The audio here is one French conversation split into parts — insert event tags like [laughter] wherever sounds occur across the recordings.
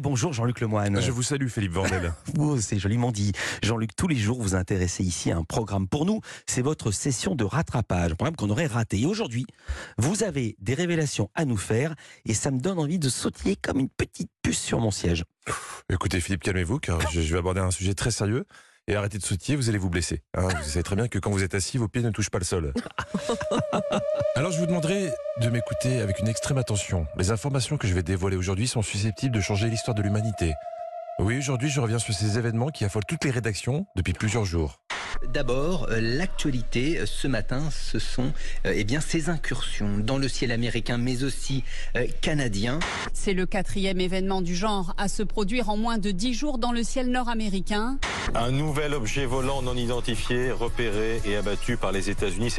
Bonjour Jean-Luc Lemoine. Je vous salue Philippe Vandel. [laughs] Oh, c'est joliment dit. Jean-Luc, tous les jours vous intéressez ici à un programme. Pour nous, c'est votre session de rattrapage, un programme qu'on aurait raté. Et aujourd'hui, vous avez des révélations à nous faire et ça me donne envie de sautiller comme une petite puce sur mon siège. Écoutez Philippe, calmez-vous car je je vais aborder un sujet très sérieux. Et arrêtez de sautiller, vous allez vous blesser. hein. vous savez très bien que quand vous êtes assis, vos pieds ne touchent pas le sol. [laughs] Alors je vous demanderai de m'écouter avec une extrême attention. Les informations que je vais dévoiler aujourd'hui sont susceptibles de changer l'histoire de l'humanité. Oui, aujourd'hui je reviens sur ces événements qui affolent toutes les rédactions depuis plusieurs jours. D'abord, euh, l'actualité euh, ce matin, ce sont euh, eh bien ces incursions dans le ciel américain, mais aussi euh, canadien. C'est le quatrième événement du genre à se produire en moins de dix jours dans le ciel nord-américain. Un nouvel objet volant non identifié, repéré et abattu par les États-Unis.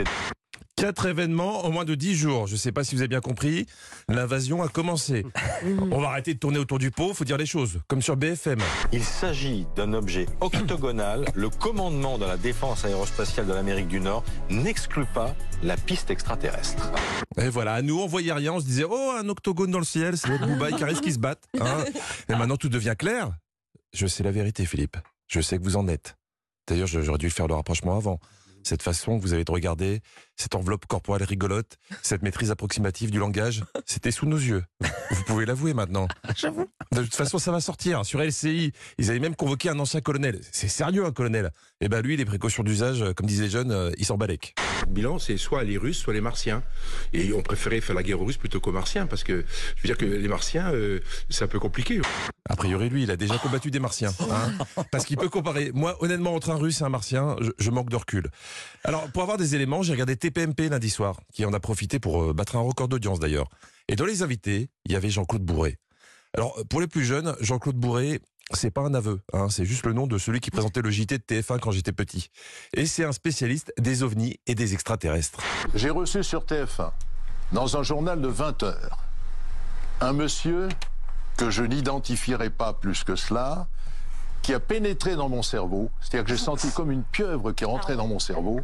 Quatre événements en moins de dix jours. Je ne sais pas si vous avez bien compris. L'invasion a commencé. [laughs] On va arrêter de tourner autour du pot, faut dire les choses. Comme sur BFM. Il s'agit d'un objet octogonal. Le commandement de la défense aérospatiale de l'Amérique du Nord n'exclut pas la piste extraterrestre. Et voilà, à nous on voyait rien, on se disait oh un octogone dans le ciel, c'est l'autre Bouba et Caris qui se battent. hein. Et maintenant tout devient clair. Je sais la vérité, Philippe. Je sais que vous en êtes. D'ailleurs, j'aurais dû faire le rapprochement avant. Cette façon que vous avez de regarder, cette enveloppe corporelle rigolote, cette maîtrise approximative du langage, c'était sous nos yeux. Vous pouvez l'avouer maintenant. [laughs] J'avoue. De toute façon, ça va sortir. Sur LCI, ils avaient même convoqué un ancien colonel. C'est sérieux, un colonel. Et ben lui, les précautions d'usage, euh, comme disaient les jeunes, euh, il s'en balèque. Le bilan, c'est soit les Russes, soit les Martiens. Et on préférait faire la guerre aux Russes plutôt qu'aux Martiens, parce que je veux dire que les Martiens, euh, c'est un peu compliqué. A priori, lui, il a déjà combattu des martiens. hein. [laughs] parce qu'il peut comparer. Moi, honnêtement, entre un russe et un martien, je, je manque de recul. Alors, pour avoir des éléments, j'ai regardé TPMP lundi soir, qui en a profité pour euh, battre un record d'audience d'ailleurs. Et dans les invités, il y avait Jean-Claude Bourré. Alors, pour les plus jeunes, Jean-Claude Bourré, c'est pas un aveu, hein, c'est juste le nom de celui qui présentait le JT de TF1 quand j'étais petit. Et c'est un spécialiste des ovnis et des extraterrestres. J'ai reçu sur TF1, dans un journal de 20 heures, un monsieur que je n'identifierai pas plus que cela, qui a pénétré dans mon cerveau, c'est-à-dire que j'ai senti comme une pieuvre qui est rentrée dans mon cerveau.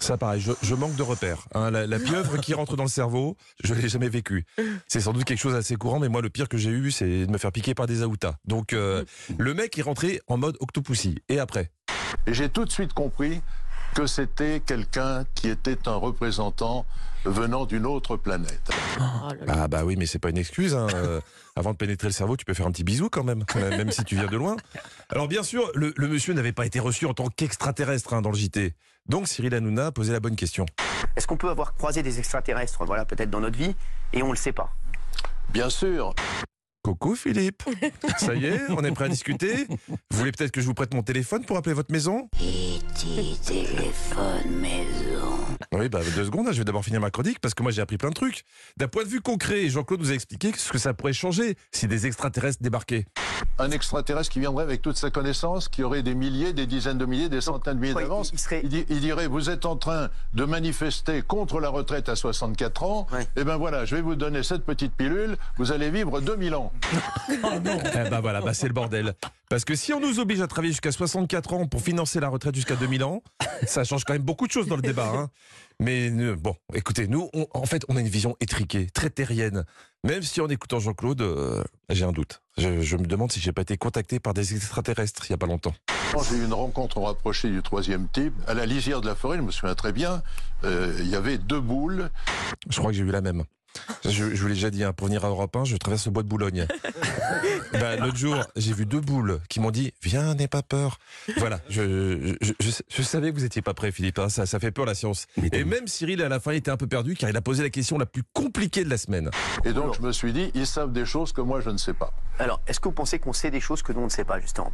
Ça, pareil, je, manque de repères. hein. La, pieuvre qui rentre dans le cerveau, je l'ai jamais vécu. C'est sans doute quelque chose d'assez courant, mais moi, le pire que j'ai eu, c'est de me faire piquer par des aoutas. Donc, euh, le mec est rentré en mode octopussy. Et après? J'ai tout de suite compris que c'était quelqu'un qui était un représentant venant d'une autre planète. Ah bah oui, mais c'est pas une excuse. hein. Euh, [laughs] avant de pénétrer le cerveau, tu peux faire un petit bisou quand même, euh, même si tu viens de loin. Alors bien sûr, le, le monsieur n'avait pas été reçu en tant qu'extraterrestre hein, dans le JT. Donc Cyril Hanouna a posé la bonne question. Est-ce qu'on peut avoir croisé des extraterrestres, voilà, peut-être dans notre vie, et on le sait pas? Bien sûr, Coucou Philippe. [laughs] Ça y est, on est prêt à discuter. Vous voulez peut-être que je vous prête mon téléphone pour appeler votre maison? Téléphone maison. Oui, bah deux secondes, je vais d'abord finir ma chronique parce que moi j'ai appris plein de trucs. D'un point de vue concret, Jean-Claude nous a expliqué ce que ça pourrait changer si des extraterrestres débarquaient. un extraterrestre qui viendrait avec toute sa connaissance, qui aurait des milliers, des dizaines de milliers, des centaines de milliers ouais, d'avance. il serait- Il, di- il dirait, vous êtes en train de manifester contre la retraite à 64 ans. Ouais. Eh ben voilà, je vais vous donner cette petite pilule, vous allez vivre 2000 ans. [laughs] Eh ben voilà, bah c'est le bordel. Parce que si on nous oblige à travailler jusqu'à 64 ans pour financer la retraite jusqu'à 2000 ans, [laughs] ça change quand même beaucoup de choses dans le débat. hein. Mais euh, bon, écoutez, nous, on- en fait, on a une vision étriquée, très terrienne. Même si en écoutant Jean-Claude, euh, j'ai un doute. Je, je me demande si j'ai pas été contacté par des extraterrestres il y a pas longtemps. J'ai eu une rencontre rapprochée du troisième type. À la lisière de la forêt, je me souviens très bien, euh, il y avait deux boules. Je crois que j'ai eu la même. Je, je vous l'ai déjà dit, hein, pour venir à Europe 1, je traverse le bois de Boulogne. [laughs] Bah, L'autre jour, j'ai vu deux boules qui m'ont dit Viens, n'aie pas peur. Voilà, je, je, je- je savais que vous n'étiez pas prêt, Philippe. hein, ça, ça fait peur la science. Et même Cyril, à la fin, était un peu perdu car il a posé la question la plus compliquée de la semaine. Et donc je me suis dit, ils savent des choses que moi je ne sais pas. Alors, est-ce que vous pensez qu'on sait des choses que nous on ne sait pas, justement?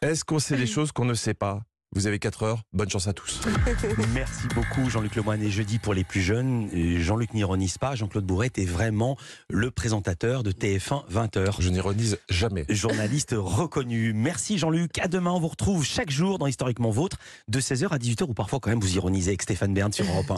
Est-ce qu'on sait des choses qu'on ne sait pas? Vous avez 4 heures, bonne chance à tous. [laughs] Merci beaucoup Jean-Luc Lemoine. Et jeudi pour les plus jeunes, Jean-Luc n'ironise pas, Jean-Claude Bourret est vraiment le présentateur de TF1 20h. Je n'ironise jamais. Journaliste [laughs] reconnu. Merci Jean-Luc. À demain, on vous retrouve chaque jour dans Historiquement Vôtre de 16h à 18h ou parfois quand même vous ironisez avec Stéphane Bern sur Europe 1.